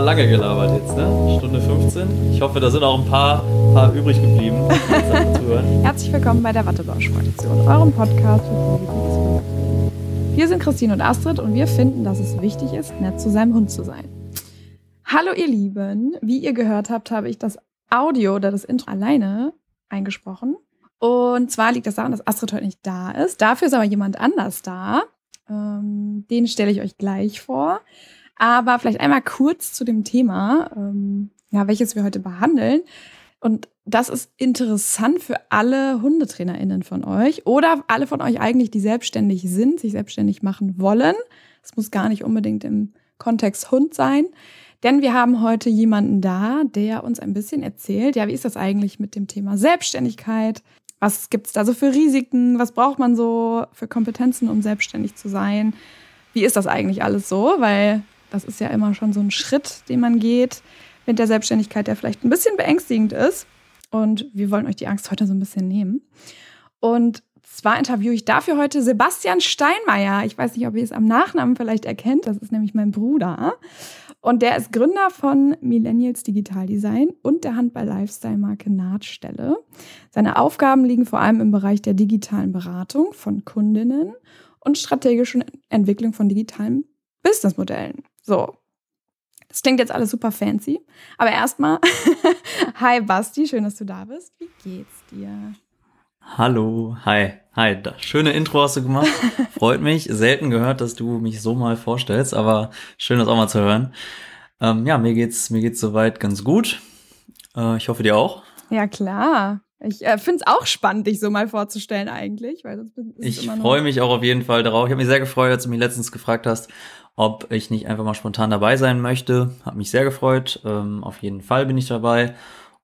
lange gelabert jetzt, ne? Stunde 15. Ich hoffe, da sind auch ein paar, paar übrig geblieben, Herzlich willkommen bei der Wattebausch-Fraktion, eurem Podcast für. Wir sind Christine und Astrid und wir finden, dass es wichtig ist, nett zu seinem Hund zu sein. Hallo ihr Lieben, wie ihr gehört habt, habe ich das Audio oder das Intro alleine eingesprochen. Und zwar liegt das daran, dass Astrid heute nicht da ist. Dafür ist aber jemand anders da. Ähm, den stelle ich euch gleich vor. Aber vielleicht einmal kurz zu dem Thema, ähm, ja, welches wir heute behandeln. Und das ist interessant für alle HundetrainerInnen von euch oder alle von euch eigentlich, die selbstständig sind, sich selbstständig machen wollen. Es muss gar nicht unbedingt im Kontext Hund sein. Denn wir haben heute jemanden da, der uns ein bisschen erzählt, ja, wie ist das eigentlich mit dem Thema Selbstständigkeit? Was gibt's da so für Risiken? Was braucht man so für Kompetenzen, um selbstständig zu sein? Wie ist das eigentlich alles so? Weil das ist ja immer schon so ein Schritt, den man geht mit der Selbstständigkeit, der vielleicht ein bisschen beängstigend ist. Und wir wollen euch die Angst heute so ein bisschen nehmen. Und zwar interviewe ich dafür heute Sebastian Steinmeier. Ich weiß nicht, ob ihr es am Nachnamen vielleicht erkennt. Das ist nämlich mein Bruder. Und der ist Gründer von Millennials Digital Design und der Handball-Lifestyle-Marke Nahtstelle. Seine Aufgaben liegen vor allem im Bereich der digitalen Beratung von Kundinnen und strategischen Entwicklung von digitalen Businessmodellen. So. Das klingt jetzt alles super fancy. Aber erstmal, hi Basti, schön, dass du da bist. Wie geht's dir? Hallo, hi, hi. Schöne Intro hast du gemacht. Freut mich. Selten gehört, dass du mich so mal vorstellst, aber schön, das auch mal zu hören. Ähm, ja, mir geht's, mir geht's soweit ganz gut. Äh, ich hoffe dir auch. Ja, klar. Ich äh, finde es auch spannend, dich so mal vorzustellen eigentlich. Weil sonst ist ich freue mich auch auf jeden Fall darauf. Ich habe mich sehr gefreut, als du mich letztens gefragt hast, ob ich nicht einfach mal spontan dabei sein möchte. Hat mich sehr gefreut. Ähm, auf jeden Fall bin ich dabei.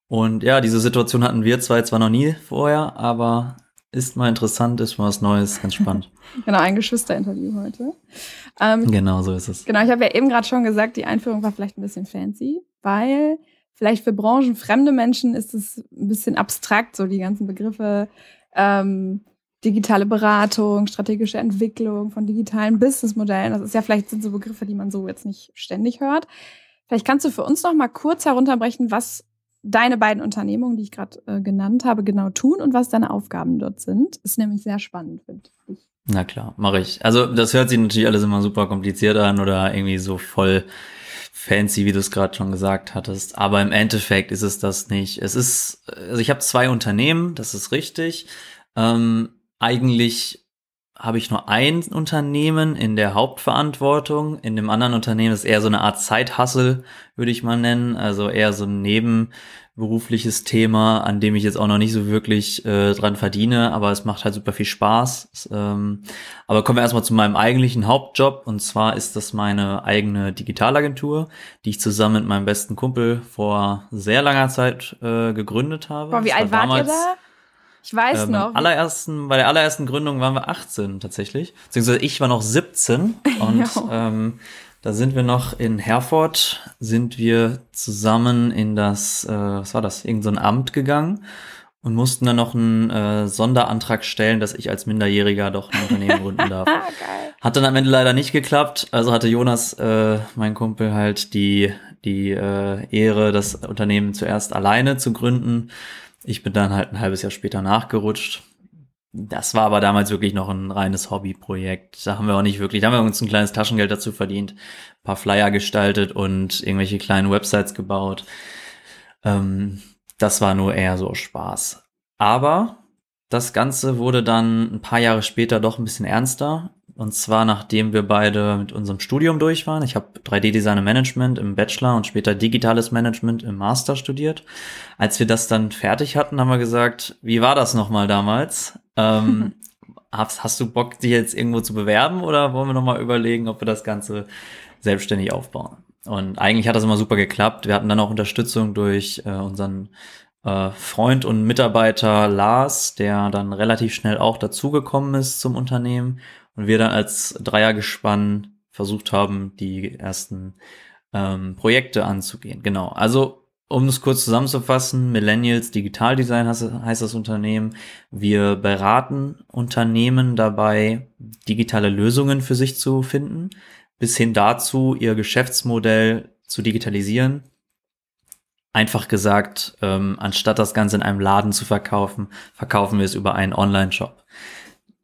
Und ja, diese Situation hatten wir zwei zwar noch nie vorher, aber ist mal interessant, ist mal was Neues, ganz spannend. genau, ein Geschwisterinterview heute. Ähm, genau, so ist es. Genau, ich habe ja eben gerade schon gesagt, die Einführung war vielleicht ein bisschen fancy, weil vielleicht für branchenfremde Menschen ist es ein bisschen abstrakt, so die ganzen Begriffe ähm, digitale Beratung, strategische Entwicklung von digitalen Businessmodellen. Das ist ja vielleicht sind so Begriffe, die man so jetzt nicht ständig hört. Vielleicht kannst du für uns noch mal kurz herunterbrechen, was deine beiden Unternehmungen, die ich gerade äh, genannt habe, genau tun und was deine Aufgaben dort sind. Ist nämlich sehr spannend, finde ich. Na klar, mache ich. Also das hört sich natürlich alles immer super kompliziert an oder irgendwie so voll fancy, wie du es gerade schon gesagt hattest. Aber im Endeffekt ist es das nicht. Es ist, also ich habe zwei Unternehmen, das ist richtig. Ähm, eigentlich habe ich nur ein Unternehmen in der Hauptverantwortung. In dem anderen Unternehmen ist eher so eine Art Zeithassel, würde ich mal nennen. Also eher so ein nebenberufliches Thema, an dem ich jetzt auch noch nicht so wirklich äh, dran verdiene, aber es macht halt super viel Spaß. Es, ähm, aber kommen wir erstmal zu meinem eigentlichen Hauptjob und zwar ist das meine eigene Digitalagentur, die ich zusammen mit meinem besten Kumpel vor sehr langer Zeit äh, gegründet habe. Boah, wie alt wart ihr da? Ich weiß ähm, noch. Allerersten, bei der allerersten Gründung waren wir 18 tatsächlich. Beziehungsweise ich war noch 17 und ähm, da sind wir noch in Herford, sind wir zusammen in das, äh, was war das, irgend so ein Amt gegangen und mussten dann noch einen äh, Sonderantrag stellen, dass ich als Minderjähriger doch ein Unternehmen gründen darf. Hat dann am Ende leider nicht geklappt. Also hatte Jonas, äh, mein Kumpel, halt die, die äh, Ehre, das Unternehmen zuerst alleine zu gründen. Ich bin dann halt ein halbes Jahr später nachgerutscht. Das war aber damals wirklich noch ein reines Hobbyprojekt. Da haben wir auch nicht wirklich, da haben wir uns ein kleines Taschengeld dazu verdient, ein paar Flyer gestaltet und irgendwelche kleinen Websites gebaut. Ähm, das war nur eher so Spaß. Aber das Ganze wurde dann ein paar Jahre später doch ein bisschen ernster. Und zwar nachdem wir beide mit unserem Studium durch waren. Ich habe 3D-Design und Management im Bachelor und später digitales Management im Master studiert. Als wir das dann fertig hatten, haben wir gesagt, wie war das nochmal damals? Ähm, hast, hast du Bock, dich jetzt irgendwo zu bewerben oder wollen wir nochmal überlegen, ob wir das Ganze selbstständig aufbauen? Und eigentlich hat das immer super geklappt. Wir hatten dann auch Unterstützung durch äh, unseren äh, Freund und Mitarbeiter Lars, der dann relativ schnell auch dazugekommen ist zum Unternehmen und wir dann als Dreiergespann versucht haben, die ersten ähm, Projekte anzugehen. Genau. Also um es kurz zusammenzufassen, Millennials Digital Design heißt, das Unternehmen. Wir beraten Unternehmen dabei, digitale Lösungen für sich zu finden, bis hin dazu, ihr Geschäftsmodell zu digitalisieren. Einfach gesagt, ähm, anstatt das Ganze in einem Laden zu verkaufen, verkaufen wir es über einen Online-Shop.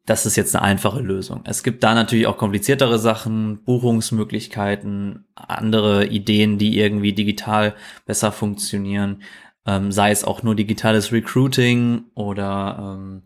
Das ist jetzt eine einfache Lösung. Es gibt da natürlich auch kompliziertere Sachen, Buchungsmöglichkeiten, andere Ideen, die irgendwie digital besser funktionieren, ähm, sei es auch nur digitales Recruiting oder ähm,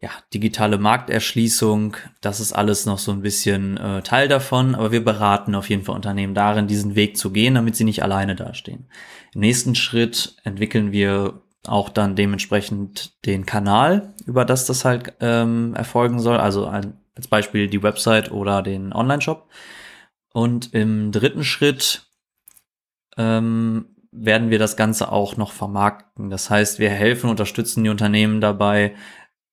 ja, digitale Markterschließung, das ist alles noch so ein bisschen äh, Teil davon, aber wir beraten auf jeden Fall Unternehmen darin, diesen Weg zu gehen, damit sie nicht alleine dastehen. Im nächsten Schritt entwickeln wir auch dann dementsprechend den Kanal, über das das halt ähm, erfolgen soll, also ein, als Beispiel die Website oder den Online-Shop. Und im dritten Schritt ähm, werden wir das Ganze auch noch vermarkten. Das heißt, wir helfen, unterstützen die Unternehmen dabei,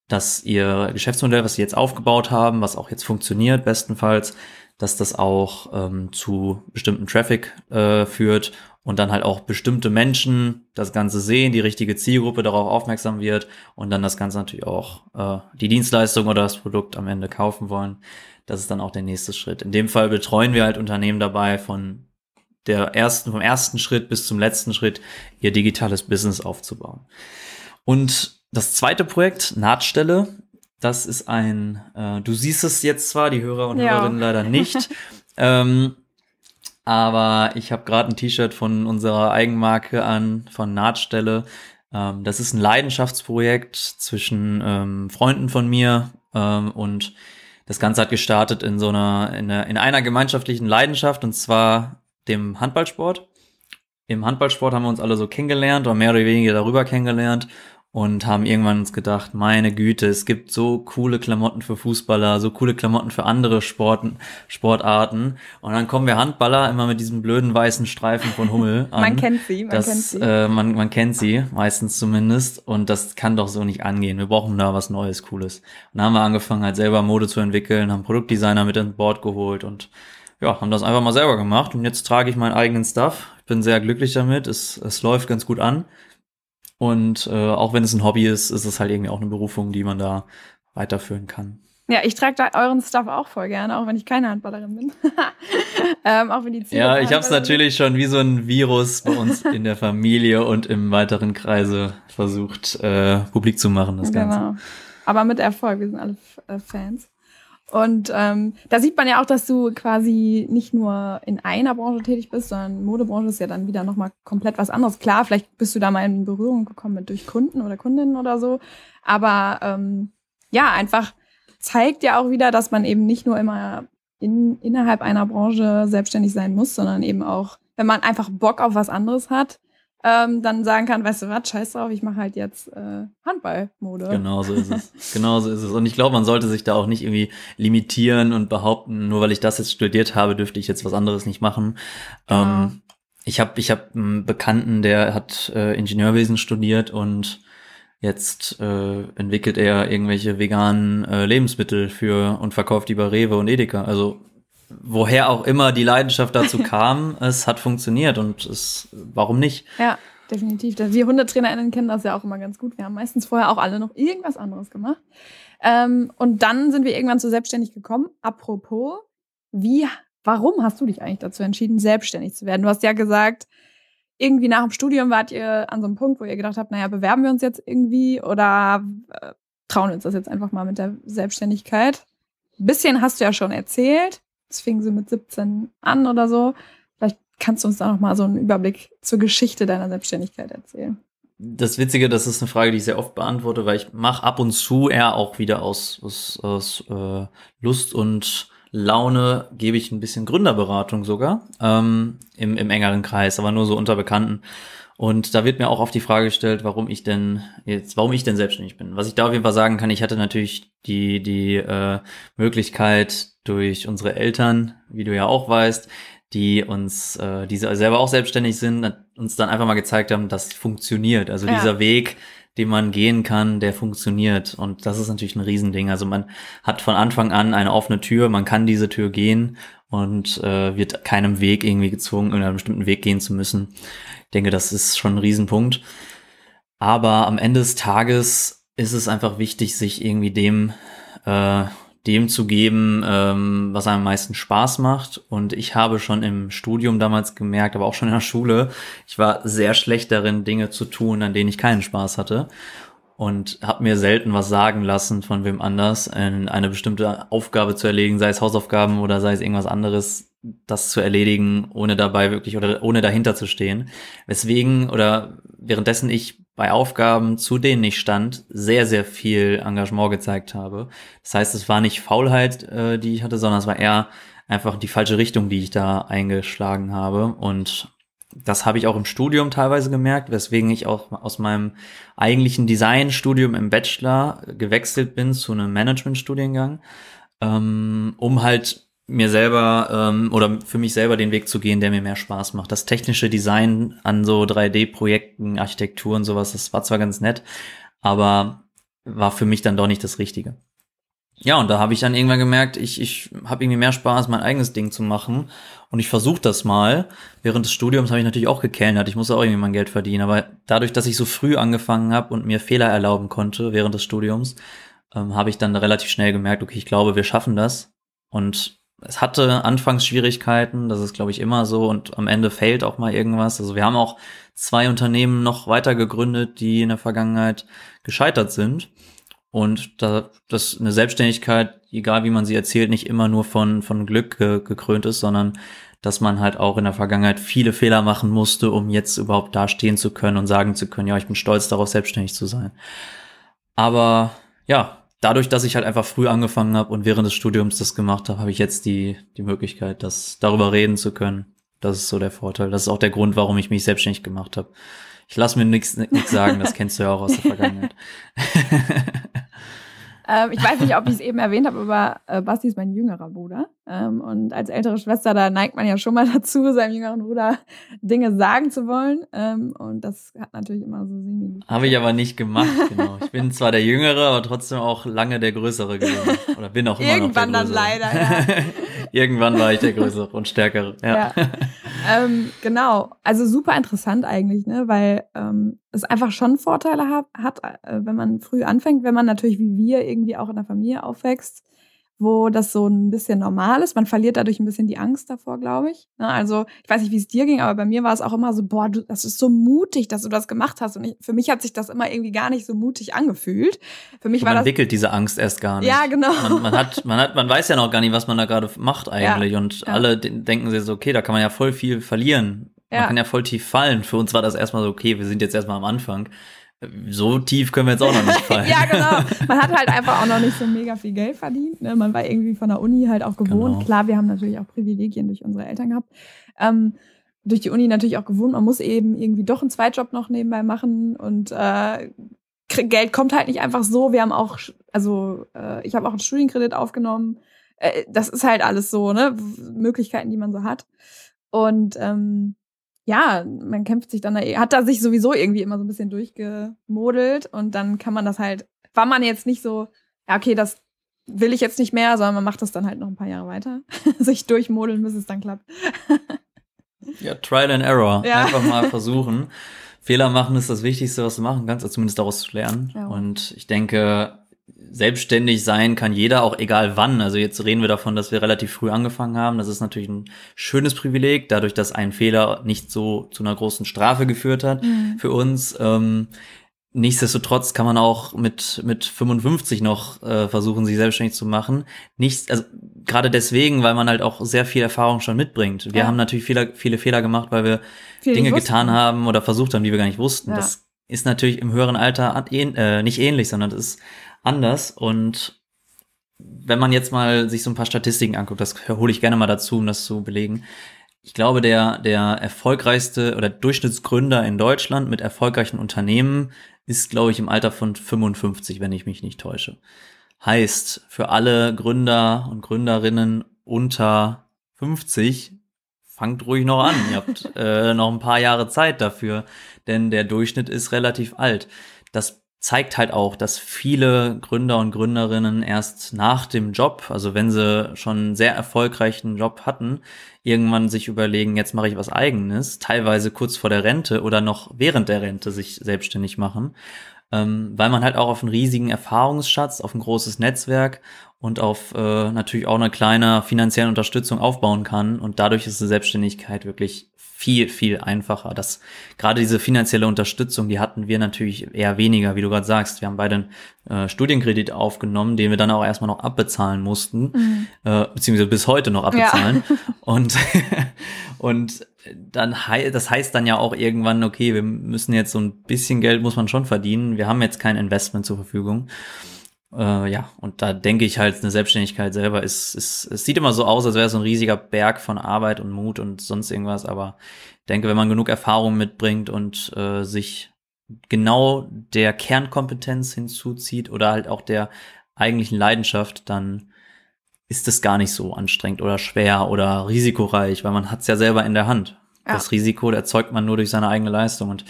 dass ihr Geschäftsmodell, was sie jetzt aufgebaut haben, was auch jetzt funktioniert, bestenfalls, dass das auch ähm, zu bestimmten Traffic äh, führt und dann halt auch bestimmte Menschen das Ganze sehen, die richtige Zielgruppe darauf aufmerksam wird und dann das Ganze natürlich auch äh, die Dienstleistung oder das Produkt am Ende kaufen wollen. Das ist dann auch der nächste Schritt. In dem Fall betreuen wir halt Unternehmen dabei von der ersten, vom ersten Schritt bis zum letzten Schritt ihr digitales Business aufzubauen. Und das zweite Projekt, Nahtstelle, das ist ein, äh, du siehst es jetzt zwar, die Hörer und ja. Hörerinnen leider nicht, ähm, aber ich habe gerade ein T-Shirt von unserer Eigenmarke an, von Nahtstelle. Ähm, das ist ein Leidenschaftsprojekt zwischen ähm, Freunden von mir ähm, und das Ganze hat gestartet in so einer, in einer, in einer gemeinschaftlichen Leidenschaft und zwar dem Handballsport. Im Handballsport haben wir uns alle so kennengelernt oder mehr oder weniger darüber kennengelernt und haben irgendwann uns gedacht, meine Güte, es gibt so coole Klamotten für Fußballer, so coole Klamotten für andere Sporten, Sportarten. Und dann kommen wir Handballer immer mit diesem blöden weißen Streifen von Hummel an. man kennt sie, man das, kennt sie. Äh, man, man kennt sie, meistens zumindest. Und das kann doch so nicht angehen. Wir brauchen da was Neues, Cooles. Und dann haben wir angefangen, halt selber Mode zu entwickeln, haben Produktdesigner mit an Bord geholt und ja, haben das einfach mal selber gemacht. Und jetzt trage ich meinen eigenen Stuff. Ich bin sehr glücklich damit. Es, es läuft ganz gut an. Und äh, auch wenn es ein Hobby ist, ist es halt irgendwie auch eine Berufung, die man da weiterführen kann. Ja, ich trage da euren Stuff auch voll gerne, auch wenn ich keine Handballerin bin. ähm, auch wenn die Ziele Ja, ich habe es natürlich schon wie so ein Virus bei uns in der Familie und im weiteren Kreise versucht, äh, publik zu machen, das genau. Ganze. Aber mit Erfolg, wir sind alle äh, Fans. Und ähm, da sieht man ja auch, dass du quasi nicht nur in einer Branche tätig bist, sondern Modebranche ist ja dann wieder nochmal komplett was anderes. Klar, vielleicht bist du da mal in Berührung gekommen mit durch Kunden oder Kundinnen oder so. Aber ähm, ja, einfach zeigt ja auch wieder, dass man eben nicht nur immer in, innerhalb einer Branche selbstständig sein muss, sondern eben auch, wenn man einfach Bock auf was anderes hat, ähm, dann sagen kann, weißt du was, scheiß drauf, ich mache halt jetzt äh, Handballmode. Genau so ist es. genau so ist es. Und ich glaube, man sollte sich da auch nicht irgendwie limitieren und behaupten, nur weil ich das jetzt studiert habe, dürfte ich jetzt was anderes nicht machen. Ja. Ähm, ich habe ich hab einen Bekannten, der hat äh, Ingenieurwesen studiert und jetzt äh, entwickelt er irgendwelche veganen äh, Lebensmittel für und verkauft die bei Rewe und Edeka. Also woher auch immer die Leidenschaft dazu kam, es hat funktioniert und es, warum nicht? Ja, definitiv. Wir HundetrainerInnen kennen das ja auch immer ganz gut. Wir haben meistens vorher auch alle noch irgendwas anderes gemacht. Ähm, und dann sind wir irgendwann zu selbstständig gekommen. Apropos, wie, warum hast du dich eigentlich dazu entschieden, selbstständig zu werden? Du hast ja gesagt, irgendwie nach dem Studium wart ihr an so einem Punkt, wo ihr gedacht habt, naja, bewerben wir uns jetzt irgendwie oder äh, trauen wir uns das jetzt einfach mal mit der Selbstständigkeit? Ein bisschen hast du ja schon erzählt. Es fing so mit 17 an oder so. Vielleicht kannst du uns da noch mal so einen Überblick zur Geschichte deiner Selbstständigkeit erzählen. Das Witzige, das ist eine Frage, die ich sehr oft beantworte, weil ich mache ab und zu eher auch wieder aus, aus, aus äh, Lust und Laune gebe ich ein bisschen Gründerberatung sogar ähm, im, im engeren Kreis, aber nur so unter Bekannten. Und da wird mir auch oft die Frage gestellt, warum ich denn jetzt, warum ich denn selbstständig bin. Was ich da auf jeden Fall sagen kann, ich hatte natürlich die, die äh, Möglichkeit durch unsere Eltern, wie du ja auch weißt, die uns, äh, die selber auch selbstständig sind, uns dann einfach mal gezeigt haben, dass funktioniert. Also ja. dieser Weg, den man gehen kann, der funktioniert. Und das ist natürlich ein Riesending. Also man hat von Anfang an eine offene Tür, man kann diese Tür gehen und äh, wird keinem Weg irgendwie gezwungen, in einen bestimmten Weg gehen zu müssen denke, das ist schon ein Riesenpunkt. Aber am Ende des Tages ist es einfach wichtig, sich irgendwie dem, äh, dem zu geben, ähm, was einem am meisten Spaß macht. Und ich habe schon im Studium damals gemerkt, aber auch schon in der Schule, ich war sehr schlecht darin, Dinge zu tun, an denen ich keinen Spaß hatte. Und habe mir selten was sagen lassen von wem anders, eine bestimmte Aufgabe zu erledigen, sei es Hausaufgaben oder sei es irgendwas anderes, das zu erledigen, ohne dabei wirklich oder ohne dahinter zu stehen. Weswegen oder währenddessen ich bei Aufgaben, zu denen ich stand, sehr, sehr viel Engagement gezeigt habe. Das heißt, es war nicht Faulheit, äh, die ich hatte, sondern es war eher einfach die falsche Richtung, die ich da eingeschlagen habe. Und das habe ich auch im Studium teilweise gemerkt, weswegen ich auch aus meinem eigentlichen Designstudium im Bachelor gewechselt bin zu einem Managementstudiengang, ähm, um halt mir selber ähm, oder für mich selber den Weg zu gehen, der mir mehr Spaß macht. Das technische Design an so 3D-Projekten, Architektur und sowas, das war zwar ganz nett, aber war für mich dann doch nicht das Richtige. Ja, und da habe ich dann irgendwann gemerkt, ich, ich habe irgendwie mehr Spaß, mein eigenes Ding zu machen. Und ich versuche das mal. Während des Studiums habe ich natürlich auch gekellnert. Ich muss auch irgendwie mein Geld verdienen. Aber dadurch, dass ich so früh angefangen habe und mir Fehler erlauben konnte während des Studiums, ähm, habe ich dann relativ schnell gemerkt, okay, ich glaube, wir schaffen das. Und es hatte anfangs Schwierigkeiten, das ist, glaube ich, immer so und am Ende fällt auch mal irgendwas. Also wir haben auch zwei Unternehmen noch weiter gegründet, die in der Vergangenheit gescheitert sind. Und da das eine Selbstständigkeit, egal wie man sie erzählt, nicht immer nur von, von Glück ge gekrönt ist, sondern dass man halt auch in der Vergangenheit viele Fehler machen musste, um jetzt überhaupt dastehen zu können und sagen zu können, ja, ich bin stolz darauf, selbstständig zu sein. Aber ja, dadurch, dass ich halt einfach früh angefangen habe und während des Studiums das gemacht habe, habe ich jetzt die, die Möglichkeit, das darüber reden zu können. Das ist so der Vorteil. Das ist auch der Grund, warum ich mich selbstständig gemacht habe. Ich lasse mir nichts sagen, das kennst du ja auch aus der Vergangenheit. Ähm, ich weiß nicht, ob ich es eben erwähnt habe, aber äh, Basti ist mein jüngerer Bruder. Ähm, und als ältere Schwester, da neigt man ja schon mal dazu, seinem jüngeren Bruder Dinge sagen zu wollen. Ähm, und das hat natürlich immer so semi. Habe ich aber nicht gemacht, genau. Ich bin zwar der Jüngere, aber trotzdem auch lange der Größere gewesen. Oder bin auch immer Irgendwann noch der Größere. Dann leider, ja. Irgendwann war ich der Größere und Stärkere, ja. ja. Ähm, genau, also super interessant eigentlich, ne? weil ähm, es einfach schon Vorteile hat, hat, äh, wenn man früh anfängt, wenn man natürlich wie wir irgendwie auch in der Familie aufwächst, wo das so ein bisschen normal ist. Man verliert dadurch ein bisschen die Angst davor, glaube ich. Ne? Also ich weiß nicht, wie es dir ging, aber bei mir war es auch immer so, boah, du, das ist so mutig, dass du das gemacht hast. Und ich, für mich hat sich das immer irgendwie gar nicht so mutig angefühlt. Für mich und war man das entwickelt diese Angst erst gar nicht. Ja, genau. Man, man, hat, man hat, man weiß ja noch gar nicht, was man da gerade macht eigentlich. Ja, und ja. alle denken sich so, okay, da kann man ja voll viel verlieren. Man ja. kann ja voll tief fallen. Für uns war das erstmal so, okay, wir sind jetzt erstmal am Anfang so tief können wir jetzt auch noch nicht fallen. ja, genau. Man hat halt einfach auch noch nicht so mega viel Geld verdient. Ne? Man war irgendwie von der Uni halt auch gewohnt. Genau. Klar, wir haben natürlich auch Privilegien durch unsere Eltern gehabt. Ähm, durch die Uni natürlich auch gewohnt. Man muss eben irgendwie doch einen Zweitjob noch nebenbei machen und äh, Geld kommt halt nicht einfach so. Wir haben auch, also äh, ich habe auch einen Studienkredit aufgenommen. Äh, das ist halt alles so, ne? Möglichkeiten, die man so hat. Und ähm, ja, man kämpft sich dann, da, hat da sich sowieso irgendwie immer so ein bisschen durchgemodelt und dann kann man das halt, war man jetzt nicht so, ja, okay, das will ich jetzt nicht mehr, sondern man macht das dann halt noch ein paar Jahre weiter, sich durchmodeln, bis es dann klappt. ja, Trial and Error. Ja. Einfach mal versuchen. Fehler machen ist das Wichtigste, was du machen kannst, also zumindest daraus zu lernen. Ja. Und ich denke, selbstständig sein kann jeder, auch egal wann. Also jetzt reden wir davon, dass wir relativ früh angefangen haben. Das ist natürlich ein schönes Privileg, dadurch, dass ein Fehler nicht so zu einer großen Strafe geführt hat mhm. für uns. Ähm, nichtsdestotrotz kann man auch mit mit 55 noch äh, versuchen, sich selbstständig zu machen. Nicht, also gerade deswegen, weil man halt auch sehr viel Erfahrung schon mitbringt. Wir ja. haben natürlich viele, viele Fehler gemacht, weil wir viel Dinge getan haben oder versucht haben, die wir gar nicht wussten. Ja. Das ist natürlich im höheren Alter äh, nicht ähnlich, sondern das ist anders. Und wenn man jetzt mal sich so ein paar Statistiken anguckt, das hole ich gerne mal dazu, um das zu belegen. Ich glaube, der, der erfolgreichste oder Durchschnittsgründer in Deutschland mit erfolgreichen Unternehmen ist, glaube ich, im Alter von 55, wenn ich mich nicht täusche. Heißt, für alle Gründer und Gründerinnen unter 50, fangt ruhig noch an. Ihr habt äh, noch ein paar Jahre Zeit dafür, denn der Durchschnitt ist relativ alt. Das zeigt halt auch, dass viele Gründer und Gründerinnen erst nach dem Job, also wenn sie schon einen sehr erfolgreichen Job hatten, irgendwann sich überlegen, jetzt mache ich was eigenes, teilweise kurz vor der Rente oder noch während der Rente sich selbstständig machen. ähm, weil man halt auch auf einen riesigen Erfahrungsschatz, auf ein großes Netzwerk und auf äh, natürlich auch eine kleine finanzielle Unterstützung aufbauen kann. Und dadurch ist die Selbstständigkeit wirklich viel, viel einfacher. Das gerade diese finanzielle Unterstützung, die hatten wir natürlich eher weniger, wie du gerade sagst. Wir haben beide einen äh, Studienkredit aufgenommen, den wir dann auch erstmal noch abbezahlen mussten, mhm. äh, beziehungsweise bis heute noch abbezahlen. Ja. Und, und dann hei das heißt dann ja auch irgendwann, okay, wir müssen jetzt so ein bisschen Geld muss man schon verdienen. Wir haben jetzt kein Investment zur Verfügung. Äh, ja, und da denke ich halt, eine Selbstständigkeit selber ist, ist, es sieht immer so aus, als wäre es so ein riesiger Berg von Arbeit und Mut und sonst irgendwas, aber ich denke, wenn man genug Erfahrung mitbringt und äh, sich genau der Kernkompetenz hinzuzieht oder halt auch der eigentlichen Leidenschaft, dann ist es gar nicht so anstrengend oder schwer oder risikoreich, weil man hat es ja selber in der Hand. Ja. Das Risiko erzeugt man nur durch seine eigene Leistung. Und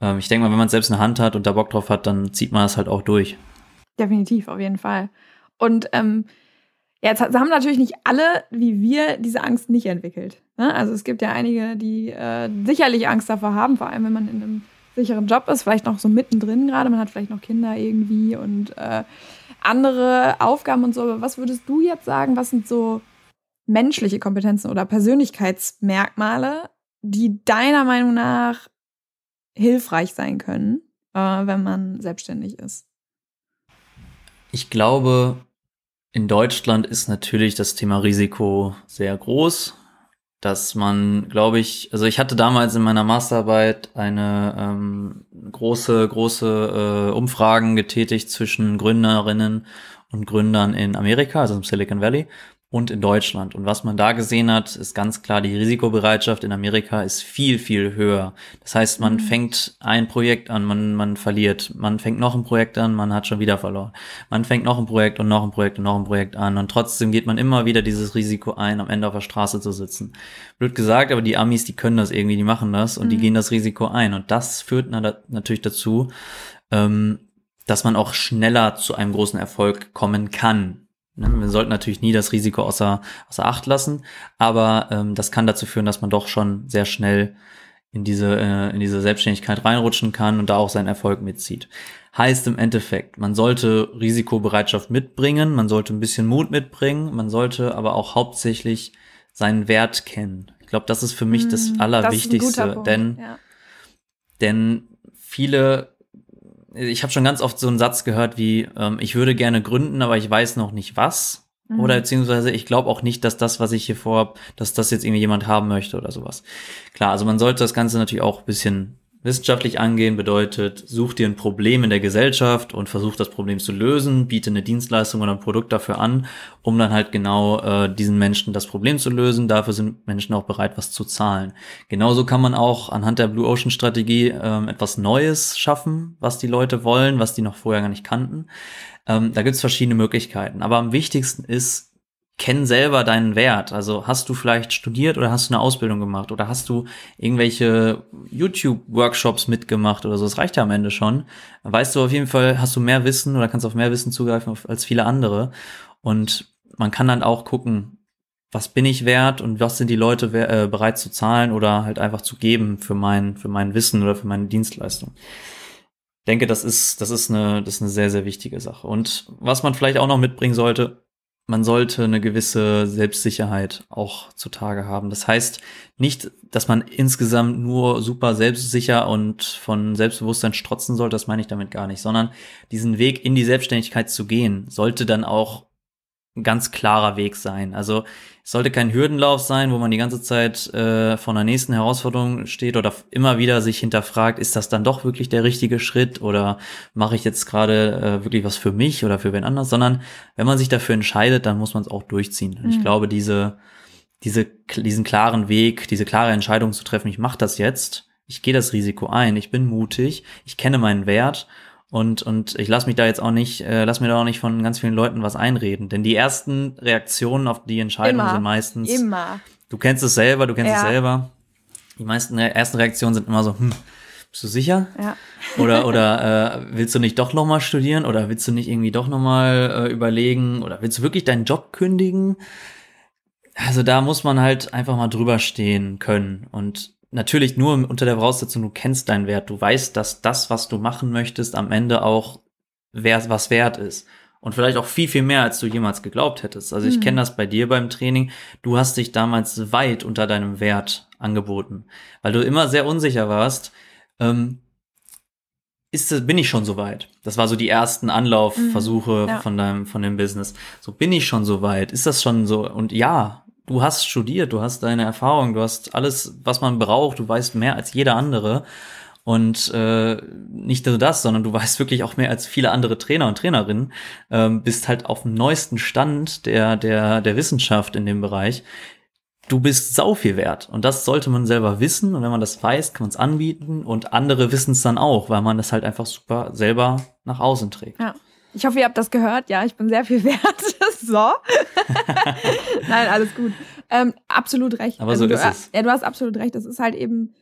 ähm, ich denke mal, wenn man es selbst in der Hand hat und da Bock drauf hat, dann zieht man das halt auch durch. Definitiv, auf jeden Fall. Und ähm, jetzt haben natürlich nicht alle, wie wir, diese Angst nicht entwickelt. Ne? Also es gibt ja einige, die äh, sicherlich Angst davor haben, vor allem wenn man in einem sicheren Job ist, vielleicht noch so mittendrin gerade, man hat vielleicht noch Kinder irgendwie und äh, andere Aufgaben und so. Aber was würdest du jetzt sagen, was sind so menschliche Kompetenzen oder Persönlichkeitsmerkmale, die deiner Meinung nach hilfreich sein können, äh, wenn man selbstständig ist? Ich glaube, in Deutschland ist natürlich das Thema Risiko sehr groß, dass man, glaube ich, also ich hatte damals in meiner Masterarbeit eine ähm, große, große äh, Umfragen getätigt zwischen Gründerinnen und Gründern in Amerika, also im Silicon Valley und in Deutschland. Und was man da gesehen hat, ist ganz klar, die Risikobereitschaft in Amerika ist viel, viel höher. Das heißt, man mhm. fängt ein Projekt an, man, man verliert. Man fängt noch ein Projekt an, man hat schon wieder verloren. Man fängt noch ein Projekt und noch ein Projekt und noch ein Projekt an. Und trotzdem geht man immer wieder dieses Risiko ein, am Ende auf der Straße zu sitzen. Blöd gesagt, aber die Amis, die können das irgendwie, die machen das und mhm. die gehen das Risiko ein. Und das führt natürlich dazu, ähm, dass man auch schneller zu einem großen Erfolg kommen kann wir sollten natürlich nie das Risiko außer, außer Acht lassen, aber ähm, das kann dazu führen, dass man doch schon sehr schnell in diese, äh, in diese Selbstständigkeit reinrutschen kann und da auch seinen Erfolg mitzieht. Heißt im Endeffekt, man sollte Risikobereitschaft mitbringen, man sollte ein bisschen Mut mitbringen, man sollte aber auch hauptsächlich seinen Wert kennen. Ich glaube, das ist für mich das mm, Allerwichtigste, das denn, ja. denn viele ich habe schon ganz oft so einen Satz gehört wie, ähm, ich würde gerne gründen, aber ich weiß noch nicht was. Mhm. Oder beziehungsweise ich glaube auch nicht, dass das, was ich hier vorhab, dass das jetzt irgendwie jemand haben möchte oder sowas. Klar, also man sollte das Ganze natürlich auch ein bisschen Wissenschaftlich angehen bedeutet, such dir ein Problem in der Gesellschaft und versuch das Problem zu lösen, biete eine Dienstleistung oder ein Produkt dafür an, um dann halt genau äh, diesen Menschen das Problem zu lösen. Dafür sind Menschen auch bereit, was zu zahlen. Genauso kann man auch anhand der Blue Ocean Strategie ähm, etwas Neues schaffen, was die Leute wollen, was die noch vorher gar nicht kannten. Ähm, da gibt es verschiedene Möglichkeiten. Aber am wichtigsten ist, kenn selber deinen Wert. Also hast du vielleicht studiert oder hast du eine Ausbildung gemacht oder hast du irgendwelche YouTube-Workshops mitgemacht oder so. Das reicht ja am Ende schon. Weißt du auf jeden Fall, hast du mehr Wissen oder kannst auf mehr Wissen zugreifen als viele andere. Und man kann dann auch gucken, was bin ich wert und was sind die Leute äh, bereit zu zahlen oder halt einfach zu geben für mein, für mein Wissen oder für meine Dienstleistung. Ich denke, das ist, das ist eine, das ist eine sehr, sehr wichtige Sache. Und was man vielleicht auch noch mitbringen sollte, man sollte eine gewisse Selbstsicherheit auch zutage haben. Das heißt nicht, dass man insgesamt nur super selbstsicher und von Selbstbewusstsein strotzen sollte, das meine ich damit gar nicht, sondern diesen Weg in die Selbstständigkeit zu gehen, sollte dann auch ein ganz klarer Weg sein. Also es sollte kein Hürdenlauf sein, wo man die ganze Zeit äh, vor einer nächsten Herausforderung steht oder immer wieder sich hinterfragt, ist das dann doch wirklich der richtige Schritt oder mache ich jetzt gerade äh, wirklich was für mich oder für wen anders, sondern wenn man sich dafür entscheidet, dann muss man es auch durchziehen. Und mhm. ich glaube, diese, diese, diesen klaren Weg, diese klare Entscheidung zu treffen, ich mache das jetzt, ich gehe das Risiko ein, ich bin mutig, ich kenne meinen Wert und, und ich lasse mich da jetzt auch nicht, äh, lass mir da auch nicht von ganz vielen Leuten was einreden. Denn die ersten Reaktionen auf die Entscheidung immer, sind meistens. Immer. Du kennst es selber, du kennst ja. es selber. Die meisten ersten Reaktionen sind immer so, hm, bist du sicher? Ja. Oder, oder äh, willst du nicht doch nochmal studieren? Oder willst du nicht irgendwie doch nochmal äh, überlegen? Oder willst du wirklich deinen Job kündigen? Also da muss man halt einfach mal drüber stehen können. Und natürlich nur unter der Voraussetzung, du kennst deinen Wert, du weißt, dass das, was du machen möchtest, am Ende auch wert, was wert ist. Und vielleicht auch viel, viel mehr, als du jemals geglaubt hättest. Also ich mhm. kenne das bei dir beim Training. Du hast dich damals weit unter deinem Wert angeboten, weil du immer sehr unsicher warst. Ähm, ist das, bin ich schon so weit? Das war so die ersten Anlaufversuche mhm, ja. von deinem, von dem Business. So bin ich schon so weit? Ist das schon so? Und ja, du hast studiert, du hast deine Erfahrung, du hast alles, was man braucht, du weißt mehr als jeder andere. Und äh, nicht nur das, sondern du weißt wirklich auch mehr als viele andere Trainer und Trainerinnen, ähm, bist halt auf dem neuesten Stand der, der, der Wissenschaft in dem Bereich. Du bist sau viel wert. Und das sollte man selber wissen. Und wenn man das weiß, kann man es anbieten. Und andere wissen es dann auch, weil man das halt einfach super selber nach außen trägt. Ja. Ich hoffe, ihr habt das gehört. Ja, ich bin sehr viel wert. so. Nein, alles gut. Ähm, absolut recht. Aber also so du, ist es. Ja, du hast absolut recht. Das ist halt eben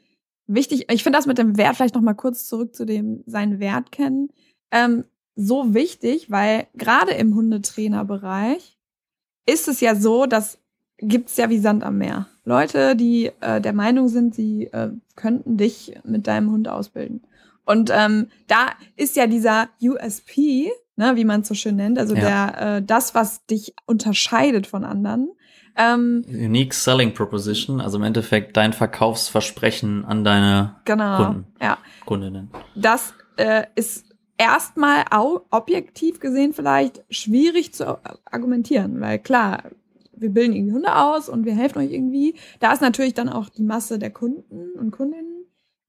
wichtig. Ich finde das mit dem Wert vielleicht noch mal kurz zurück zu dem seinen Wert kennen. Ähm, so wichtig, weil gerade im Hundetrainerbereich ist es ja so, dass gibt's ja wie Sand am Meer. Leute, die äh, der Meinung sind, sie äh, könnten dich mit deinem Hund ausbilden. Und ähm, da ist ja dieser USP, ne, wie man es so schön nennt, also ja. der äh, das, was dich unterscheidet von anderen. Ähm, Unique Selling Proposition, also im Endeffekt dein Verkaufsversprechen an deine genau, Kunden, ja. Kundinnen. Das äh, ist erstmal objektiv gesehen vielleicht schwierig zu argumentieren, weil klar, wir bilden irgendwie Hunde aus und wir helfen euch irgendwie. Da ist natürlich dann auch die Masse der Kunden und Kundinnen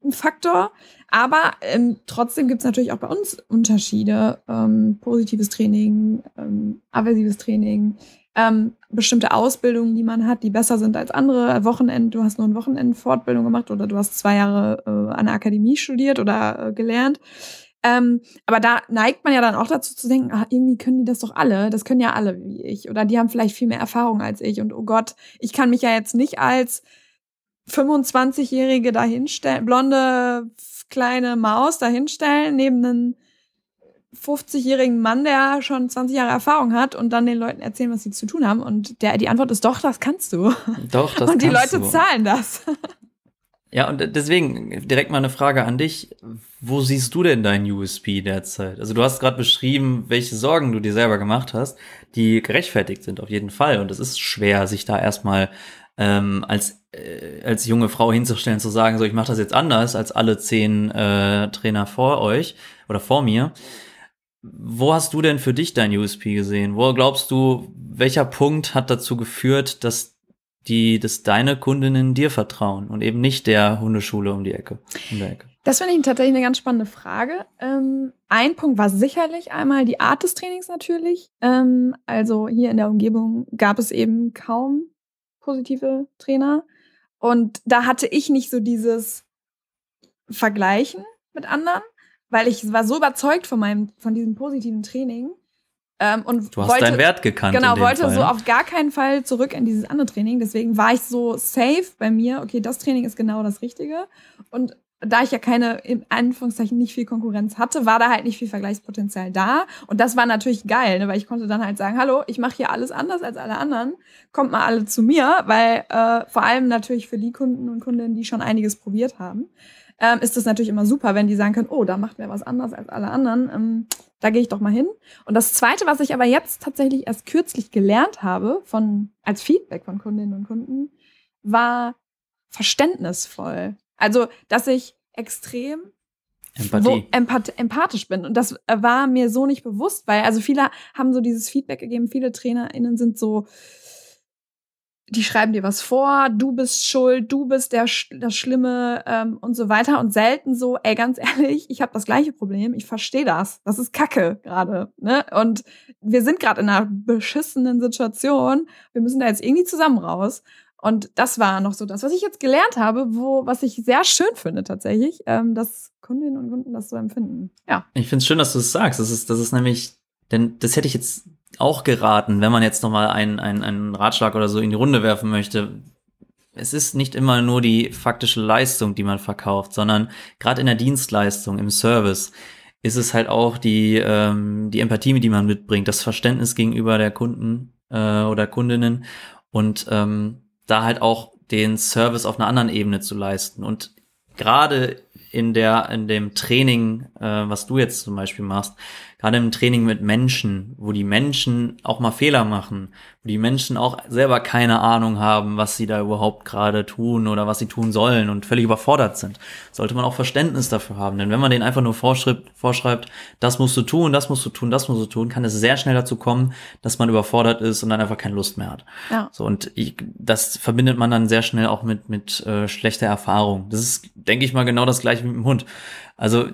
ein Faktor. Aber ähm, trotzdem gibt es natürlich auch bei uns Unterschiede. Ähm, positives Training, ähm, aversives Training, ähm, bestimmte Ausbildungen, die man hat, die besser sind als andere. Wochenend, du hast nur ein Wochenendfortbildung gemacht oder du hast zwei Jahre äh, an der Akademie studiert oder äh, gelernt. Ähm, aber da neigt man ja dann auch dazu zu denken, ach, irgendwie können die das doch alle, das können ja alle wie ich. Oder die haben vielleicht viel mehr Erfahrung als ich. Und oh Gott, ich kann mich ja jetzt nicht als 25-Jährige dahinstellen, blonde kleine Maus dahinstellen, neben einen 50-jährigen Mann, der schon 20 Jahre Erfahrung hat und dann den Leuten erzählen, was sie zu tun haben. Und der, die Antwort ist doch, das kannst du. Doch, das Und die kannst Leute du. zahlen das. Ja, und deswegen direkt mal eine Frage an dich. Wo siehst du denn dein USP derzeit? Also du hast gerade beschrieben, welche Sorgen du dir selber gemacht hast, die gerechtfertigt sind auf jeden Fall. Und es ist schwer, sich da erstmal ähm, als, äh, als junge Frau hinzustellen, zu sagen, so ich mache das jetzt anders als alle zehn äh, Trainer vor euch oder vor mir. Wo hast du denn für dich dein USP gesehen? Wo glaubst du, welcher Punkt hat dazu geführt, dass die, dass deine Kundinnen dir vertrauen und eben nicht der Hundeschule um die Ecke? Um die Ecke? Das finde ich tatsächlich eine ganz spannende Frage. Ähm, ein Punkt war sicherlich einmal die Art des Trainings natürlich. Ähm, also hier in der Umgebung gab es eben kaum positive Trainer. Und da hatte ich nicht so dieses Vergleichen mit anderen, weil ich war so überzeugt von meinem, von diesem positiven Training. Ähm, und du hast wollte, deinen Wert gekannt. Genau, wollte Fall. so auf gar keinen Fall zurück in dieses andere Training. Deswegen war ich so safe bei mir. Okay, das Training ist genau das Richtige. Und da ich ja keine, in Anführungszeichen, nicht viel Konkurrenz hatte, war da halt nicht viel Vergleichspotenzial da. Und das war natürlich geil, ne? weil ich konnte dann halt sagen, hallo, ich mache hier alles anders als alle anderen. Kommt mal alle zu mir, weil äh, vor allem natürlich für die Kunden und Kundinnen, die schon einiges probiert haben, ähm, ist das natürlich immer super, wenn die sagen können, oh, da macht wer was anders als alle anderen. Ähm, da gehe ich doch mal hin. Und das Zweite, was ich aber jetzt tatsächlich erst kürzlich gelernt habe, von als Feedback von Kundinnen und Kunden, war verständnisvoll also, dass ich extrem Empathie. Empath empathisch bin. Und das war mir so nicht bewusst, weil also viele haben so dieses Feedback gegeben, viele TrainerInnen sind so, die schreiben dir was vor, du bist schuld, du bist der das Schlimme ähm, und so weiter. Und selten so, ey, ganz ehrlich, ich habe das gleiche Problem, ich verstehe das. Das ist Kacke gerade. Ne? Und wir sind gerade in einer beschissenen Situation. Wir müssen da jetzt irgendwie zusammen raus. Und das war noch so das, was ich jetzt gelernt habe, wo, was ich sehr schön finde tatsächlich, ähm, dass Kundinnen und Kunden das so empfinden. Ja. Ich finde es schön, dass du es sagst. Das ist, das ist nämlich, denn das hätte ich jetzt auch geraten, wenn man jetzt nochmal einen, einen, einen Ratschlag oder so in die Runde werfen möchte. Es ist nicht immer nur die faktische Leistung, die man verkauft, sondern gerade in der Dienstleistung, im Service, ist es halt auch die, ähm, die Empathie, die man mitbringt, das Verständnis gegenüber der Kunden äh, oder Kundinnen und ähm, da halt auch den Service auf einer anderen Ebene zu leisten. Und gerade in der, in dem Training, äh, was du jetzt zum Beispiel machst, gerade im Training mit Menschen, wo die Menschen auch mal Fehler machen, wo die Menschen auch selber keine Ahnung haben, was sie da überhaupt gerade tun oder was sie tun sollen und völlig überfordert sind, sollte man auch Verständnis dafür haben. Denn wenn man denen einfach nur vorschreibt, vorschreibt, das musst du tun, das musst du tun, das musst du tun, kann es sehr schnell dazu kommen, dass man überfordert ist und dann einfach keine Lust mehr hat. Ja. So und ich, das verbindet man dann sehr schnell auch mit mit äh, schlechter Erfahrung. Das ist, denke ich mal, genau das gleiche wie mit dem Hund. Also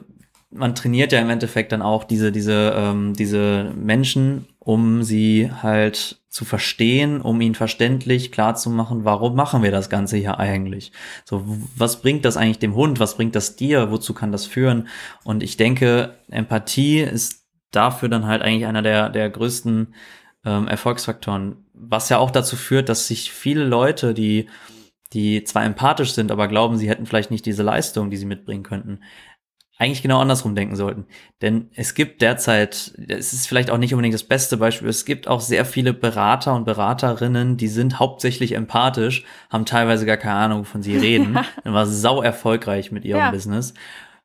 man trainiert ja im Endeffekt dann auch diese, diese, ähm, diese Menschen, um sie halt zu verstehen, um ihnen verständlich klar zu machen, warum machen wir das Ganze hier eigentlich? So, was bringt das eigentlich dem Hund? Was bringt das dir? Wozu kann das führen? Und ich denke, Empathie ist dafür dann halt eigentlich einer der, der größten ähm, Erfolgsfaktoren, was ja auch dazu führt, dass sich viele Leute, die die zwar empathisch sind, aber glauben, sie hätten vielleicht nicht diese Leistung, die sie mitbringen könnten, eigentlich genau andersrum denken sollten. Denn es gibt derzeit, es ist vielleicht auch nicht unbedingt das beste Beispiel, es gibt auch sehr viele Berater und Beraterinnen, die sind hauptsächlich empathisch, haben teilweise gar keine Ahnung, wovon sie reden, und war sau erfolgreich mit ihrem ja. Business,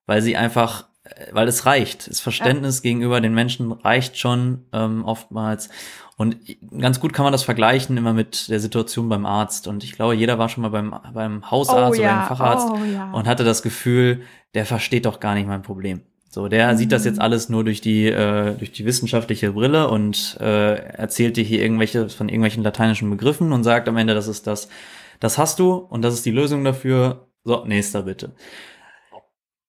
weil sie einfach, weil es reicht. Das Verständnis ja. gegenüber den Menschen reicht schon ähm, oftmals. Und ganz gut kann man das vergleichen immer mit der Situation beim Arzt. Und ich glaube, jeder war schon mal beim, beim Hausarzt oh, oder beim Facharzt oh, ja. und hatte das Gefühl, der versteht doch gar nicht mein Problem. So, der mhm. sieht das jetzt alles nur durch die äh, durch die wissenschaftliche Brille und äh, erzählt dir hier irgendwelche von irgendwelchen lateinischen Begriffen und sagt am Ende, das ist das, das hast du und das ist die Lösung dafür. So, nächster bitte.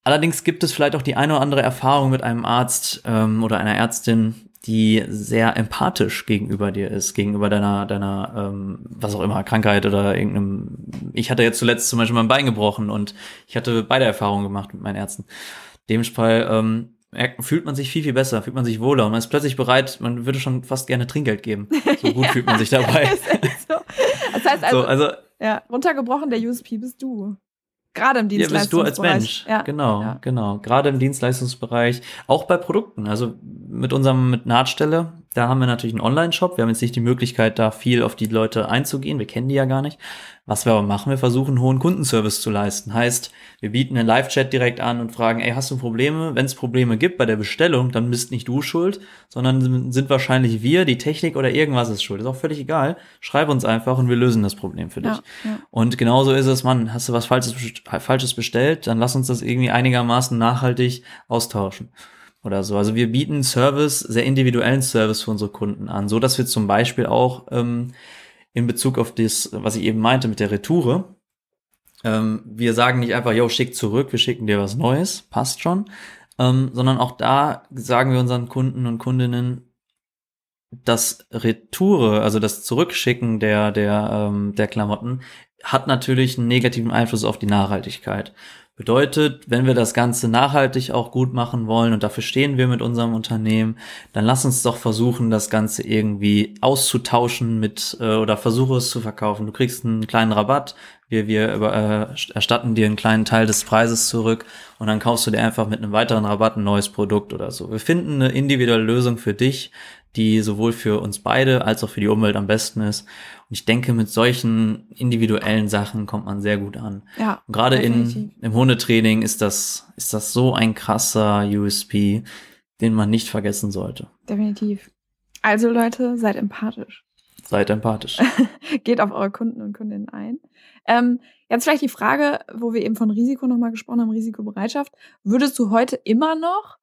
Allerdings gibt es vielleicht auch die eine oder andere Erfahrung mit einem Arzt ähm, oder einer Ärztin, die sehr empathisch gegenüber dir ist, gegenüber deiner, deiner, ähm, was auch immer, Krankheit oder irgendeinem. Ich hatte jetzt zuletzt zum Beispiel mein Bein gebrochen und ich hatte beide Erfahrungen gemacht mit meinen Ärzten. Dementsprechend ähm, fühlt man sich viel, viel besser, fühlt man sich wohler und man ist plötzlich bereit, man würde schon fast gerne Trinkgeld geben. So gut fühlt man sich dabei. so. Das heißt also, so, also ja, runtergebrochen, der USP bist du. Gerade im Dienstleistungsbereich. Ja, bist du als Mensch. Ja. Genau, ja. genau. Gerade im Dienstleistungsbereich, auch bei Produkten. Also mit unserem mit Nahtstelle, da haben wir natürlich einen Online-Shop. Wir haben jetzt nicht die Möglichkeit, da viel auf die Leute einzugehen. Wir kennen die ja gar nicht. Was wir aber machen, wir versuchen, einen hohen Kundenservice zu leisten. Heißt, wir bieten einen Live-Chat direkt an und fragen, ey, hast du Probleme? Wenn es Probleme gibt bei der Bestellung, dann bist nicht du schuld, sondern sind wahrscheinlich wir, die Technik oder irgendwas ist schuld. Ist auch völlig egal. Schreib uns einfach und wir lösen das Problem für dich. Ja, ja. Und genauso ist es, Mann, hast du was Falsches, Falsches bestellt, dann lass uns das irgendwie einigermaßen nachhaltig austauschen oder so. Also wir bieten Service, sehr individuellen Service für unsere Kunden an, so dass wir zum Beispiel auch ähm, in Bezug auf das, was ich eben meinte mit der Retoure, ähm, wir sagen nicht einfach, yo, schick zurück, wir schicken dir was Neues, passt schon, ähm, sondern auch da sagen wir unseren Kunden und Kundinnen, das Retoure, also das Zurückschicken der, der, ähm, der Klamotten, hat natürlich einen negativen Einfluss auf die Nachhaltigkeit. Bedeutet, wenn wir das Ganze nachhaltig auch gut machen wollen und dafür stehen wir mit unserem Unternehmen, dann lass uns doch versuchen, das Ganze irgendwie auszutauschen mit äh, oder versuche es zu verkaufen. Du kriegst einen kleinen Rabatt, wir, wir über, äh, erstatten dir einen kleinen Teil des Preises zurück und dann kaufst du dir einfach mit einem weiteren Rabatt ein neues Produkt oder so. Wir finden eine individuelle Lösung für dich, die sowohl für uns beide als auch für die Umwelt am besten ist. Und ich denke, mit solchen individuellen Sachen kommt man sehr gut an. Ja. Und gerade in, im Hundetraining ist das, ist das so ein krasser USP, den man nicht vergessen sollte. Definitiv. Also Leute, seid empathisch. Seid empathisch. Geht auf eure Kunden und Kundinnen ein. Ähm, jetzt vielleicht die Frage, wo wir eben von Risiko nochmal gesprochen haben, Risikobereitschaft. Würdest du heute immer noch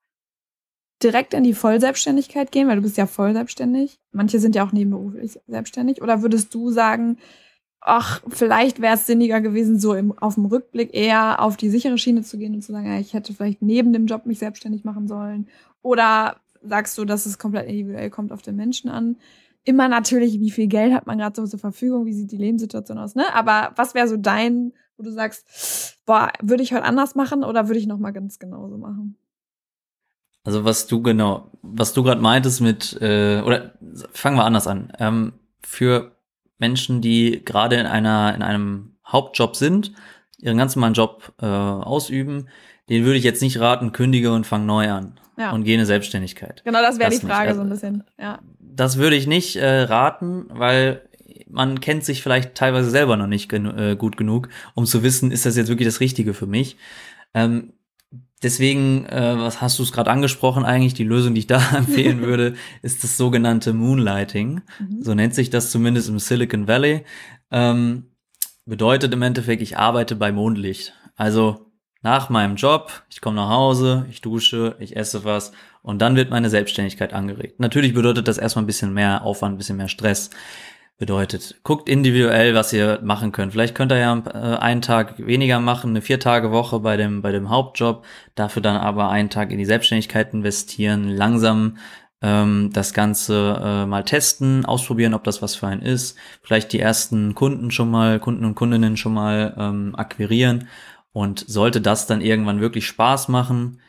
direkt in die Vollselbstständigkeit gehen, weil du bist ja voll selbstständig. Manche sind ja auch nebenberuflich selbstständig. Oder würdest du sagen, ach, vielleicht wäre es sinniger gewesen, so im, auf dem Rückblick eher auf die sichere Schiene zu gehen und zu sagen, ja, ich hätte vielleicht neben dem Job mich selbstständig machen sollen? Oder sagst du, dass es komplett individuell kommt auf den Menschen an? Immer natürlich, wie viel Geld hat man gerade so zur Verfügung, wie sieht die Lebenssituation aus, ne? Aber was wäre so dein, wo du sagst, boah, würde ich heute anders machen oder würde ich nochmal ganz genauso machen? Also was du genau, was du gerade meintest mit, äh, oder fangen wir anders an. Ähm, für Menschen, die gerade in einer, in einem Hauptjob sind, ihren ganz normalen Job äh, ausüben, den würde ich jetzt nicht raten, kündige und fang neu an ja. und gehe in eine Selbstständigkeit. Genau, das wäre die Frage nicht. so ein bisschen. Ja. Das würde ich nicht äh, raten, weil man kennt sich vielleicht teilweise selber noch nicht genu äh, gut genug, um zu wissen, ist das jetzt wirklich das Richtige für mich. Ähm, deswegen, äh, was hast du es gerade angesprochen eigentlich? Die Lösung, die ich da empfehlen würde, ist das sogenannte Moonlighting. Mhm. So nennt sich das zumindest im Silicon Valley. Ähm, bedeutet im Endeffekt, ich arbeite bei Mondlicht. Also nach meinem Job, ich komme nach Hause, ich dusche, ich esse was und dann wird meine Selbstständigkeit angeregt. Natürlich bedeutet das erstmal ein bisschen mehr Aufwand, ein bisschen mehr Stress. Bedeutet, guckt individuell, was ihr machen könnt. Vielleicht könnt ihr ja äh, einen Tag weniger machen, eine vier Tage Woche bei dem, bei dem Hauptjob, dafür dann aber einen Tag in die Selbstständigkeit investieren, langsam ähm, das Ganze äh, mal testen, ausprobieren, ob das was für einen ist. Vielleicht die ersten Kunden schon mal, Kunden und Kundinnen schon mal ähm, akquirieren und sollte das dann irgendwann wirklich Spaß machen,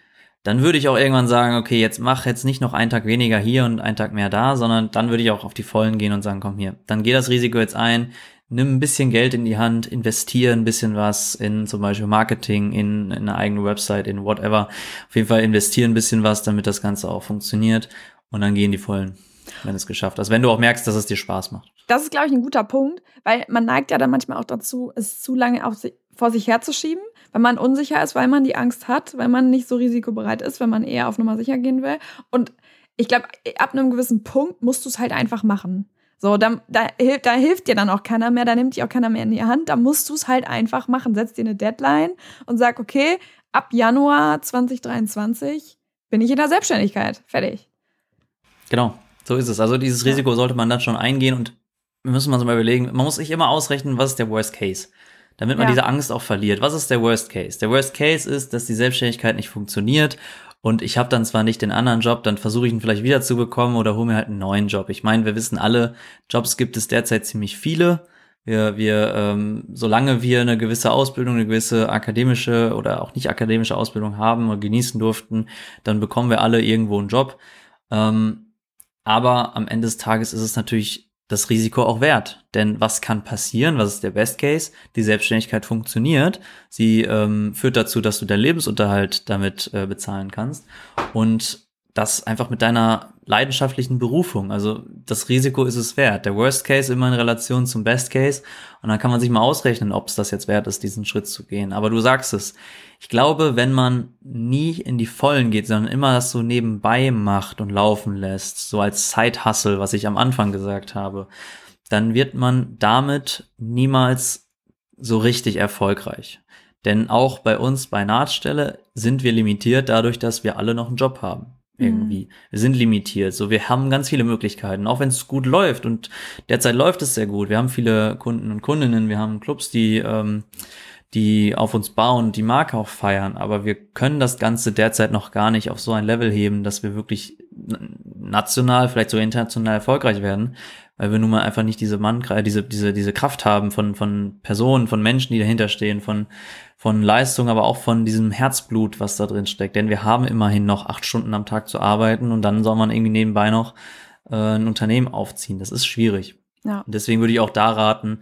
dann würde ich auch irgendwann sagen, okay, jetzt mach jetzt nicht noch einen Tag weniger hier und einen Tag mehr da, sondern dann würde ich auch auf die Vollen gehen und sagen, komm hier, dann geh das Risiko jetzt ein, nimm ein bisschen Geld in die Hand, investiere ein bisschen was in zum Beispiel Marketing, in, in eine eigene Website, in whatever. Auf jeden Fall investiere ein bisschen was, damit das Ganze auch funktioniert und dann gehen die Vollen, wenn es geschafft hast. Wenn du auch merkst, dass es dir Spaß macht. Das ist, glaube ich, ein guter Punkt, weil man neigt ja dann manchmal auch dazu, es zu lange auf vor sich herzuschieben wenn man unsicher ist, weil man die Angst hat, weil man nicht so risikobereit ist, wenn man eher auf Nummer sicher gehen will. Und ich glaube, ab einem gewissen Punkt musst du es halt einfach machen. So, da, da, da hilft dir dann auch keiner mehr, da nimmt dich auch keiner mehr in die Hand, da musst du es halt einfach machen. Setz dir eine Deadline und sag, okay, ab Januar 2023 bin ich in der Selbstständigkeit. Fertig. Genau, so ist es. Also dieses Risiko sollte man dann schon eingehen und wir müssen uns mal überlegen, man muss sich immer ausrechnen, was ist der Worst Case damit man ja. diese Angst auch verliert. Was ist der Worst Case? Der Worst Case ist, dass die Selbstständigkeit nicht funktioniert und ich habe dann zwar nicht den anderen Job, dann versuche ich ihn vielleicht wieder zu bekommen oder hole mir halt einen neuen Job. Ich meine, wir wissen alle, Jobs gibt es derzeit ziemlich viele. Wir, wir ähm, solange wir eine gewisse Ausbildung, eine gewisse akademische oder auch nicht akademische Ausbildung haben und genießen durften, dann bekommen wir alle irgendwo einen Job. Ähm, aber am Ende des Tages ist es natürlich das Risiko auch wert. Denn was kann passieren? Was ist der Best Case? Die Selbstständigkeit funktioniert. Sie ähm, führt dazu, dass du deinen Lebensunterhalt damit äh, bezahlen kannst. Und das einfach mit deiner leidenschaftlichen Berufung. Also das Risiko ist es wert. Der Worst Case immer in Relation zum Best Case. Und dann kann man sich mal ausrechnen, ob es das jetzt wert ist, diesen Schritt zu gehen. Aber du sagst es. Ich glaube, wenn man nie in die Vollen geht, sondern immer das so nebenbei macht und laufen lässt, so als Zeithassel, was ich am Anfang gesagt habe, dann wird man damit niemals so richtig erfolgreich. Denn auch bei uns bei Nahtstelle sind wir limitiert dadurch, dass wir alle noch einen Job haben irgendwie. Mhm. Wir sind limitiert. So, wir haben ganz viele Möglichkeiten, auch wenn es gut läuft. Und derzeit läuft es sehr gut. Wir haben viele Kunden und Kundinnen, wir haben Clubs, die, ähm, die auf uns bauen, die Marke auch feiern. Aber wir können das Ganze derzeit noch gar nicht auf so ein Level heben, dass wir wirklich national, vielleicht sogar international erfolgreich werden, weil wir nun mal einfach nicht diese Mann, diese, diese, diese Kraft haben von, von Personen, von Menschen, die dahinter stehen, von von Leistung, aber auch von diesem Herzblut, was da drin steckt. Denn wir haben immerhin noch acht Stunden am Tag zu arbeiten und dann soll man irgendwie nebenbei noch äh, ein Unternehmen aufziehen. Das ist schwierig. Ja. Und deswegen würde ich auch da raten,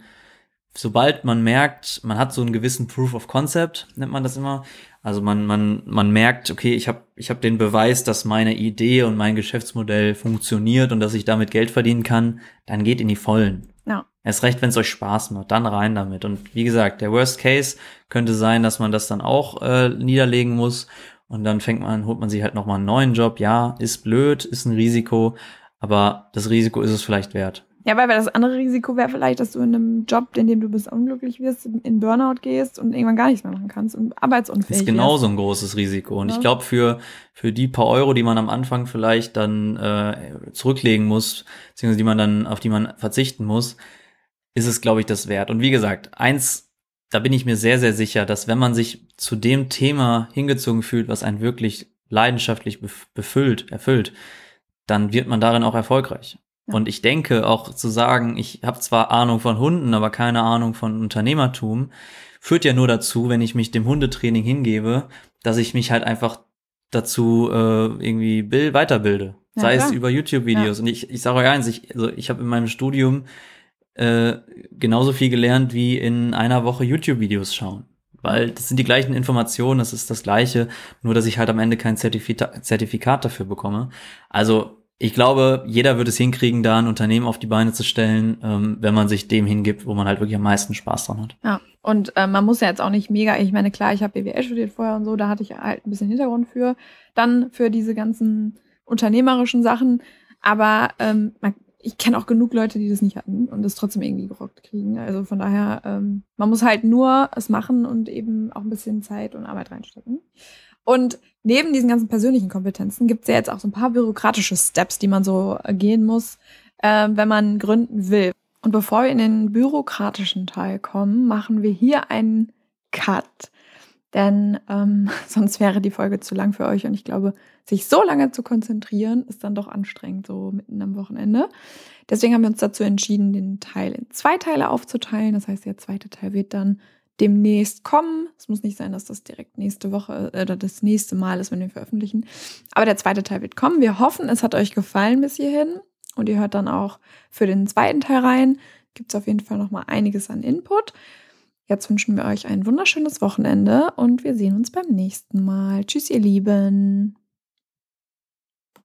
sobald man merkt, man hat so einen gewissen Proof of Concept, nennt man das immer. Also man, man, man merkt, okay, ich habe ich hab den Beweis, dass meine Idee und mein Geschäftsmodell funktioniert und dass ich damit Geld verdienen kann, dann geht in die Vollen. Ja. Erst recht, wenn es euch Spaß macht, dann rein damit. Und wie gesagt, der Worst Case könnte sein, dass man das dann auch äh, niederlegen muss. Und dann fängt man, holt man sich halt nochmal einen neuen Job. Ja, ist blöd, ist ein Risiko, aber das Risiko ist es vielleicht wert. Ja, weil das andere Risiko wäre vielleicht, dass du in einem Job, in dem du bist, unglücklich wirst, in Burnout gehst und irgendwann gar nichts mehr machen kannst und arbeitsunfähig Das ist genauso ein großes Risiko. Und ja. ich glaube, für, für die paar Euro, die man am Anfang vielleicht dann äh, zurücklegen muss, beziehungsweise die man dann, auf die man verzichten muss, ist es, glaube ich, das wert. Und wie gesagt, eins, da bin ich mir sehr, sehr sicher, dass wenn man sich zu dem Thema hingezogen fühlt, was einen wirklich leidenschaftlich befüllt, erfüllt, dann wird man darin auch erfolgreich. Ja. Und ich denke auch zu sagen, ich habe zwar Ahnung von Hunden, aber keine Ahnung von Unternehmertum, führt ja nur dazu, wenn ich mich dem Hundetraining hingebe, dass ich mich halt einfach dazu äh, irgendwie bild, weiterbilde. Ja, Sei klar. es über YouTube-Videos. Ja. Und ich, ich sage euch eins, ich, also ich habe in meinem Studium äh, genauso viel gelernt wie in einer Woche YouTube-Videos schauen. Weil das sind die gleichen Informationen, das ist das gleiche, nur dass ich halt am Ende kein Zertifikat, Zertifikat dafür bekomme. Also ich glaube, jeder wird es hinkriegen, da ein Unternehmen auf die Beine zu stellen, ähm, wenn man sich dem hingibt, wo man halt wirklich am meisten Spaß dran hat. Ja, und äh, man muss ja jetzt auch nicht mega, ich meine, klar, ich habe BWL studiert vorher und so, da hatte ich halt ein bisschen Hintergrund für. Dann für diese ganzen unternehmerischen Sachen. Aber ähm, man, ich kenne auch genug Leute, die das nicht hatten und das trotzdem irgendwie gerockt kriegen. Also von daher, ähm, man muss halt nur es machen und eben auch ein bisschen Zeit und Arbeit reinstecken. Und neben diesen ganzen persönlichen Kompetenzen gibt es ja jetzt auch so ein paar bürokratische Steps, die man so gehen muss, äh, wenn man gründen will. Und bevor wir in den bürokratischen Teil kommen, machen wir hier einen Cut. Denn ähm, sonst wäre die Folge zu lang für euch. Und ich glaube, sich so lange zu konzentrieren, ist dann doch anstrengend, so mitten am Wochenende. Deswegen haben wir uns dazu entschieden, den Teil in zwei Teile aufzuteilen. Das heißt, der zweite Teil wird dann demnächst kommen. Es muss nicht sein, dass das direkt nächste Woche äh, oder das nächste Mal ist, wenn wir veröffentlichen. Aber der zweite Teil wird kommen. Wir hoffen, es hat euch gefallen bis hierhin. Und ihr hört dann auch für den zweiten Teil rein. Gibt es auf jeden Fall noch mal einiges an Input. Jetzt wünschen wir euch ein wunderschönes Wochenende und wir sehen uns beim nächsten Mal. Tschüss, ihr Lieben.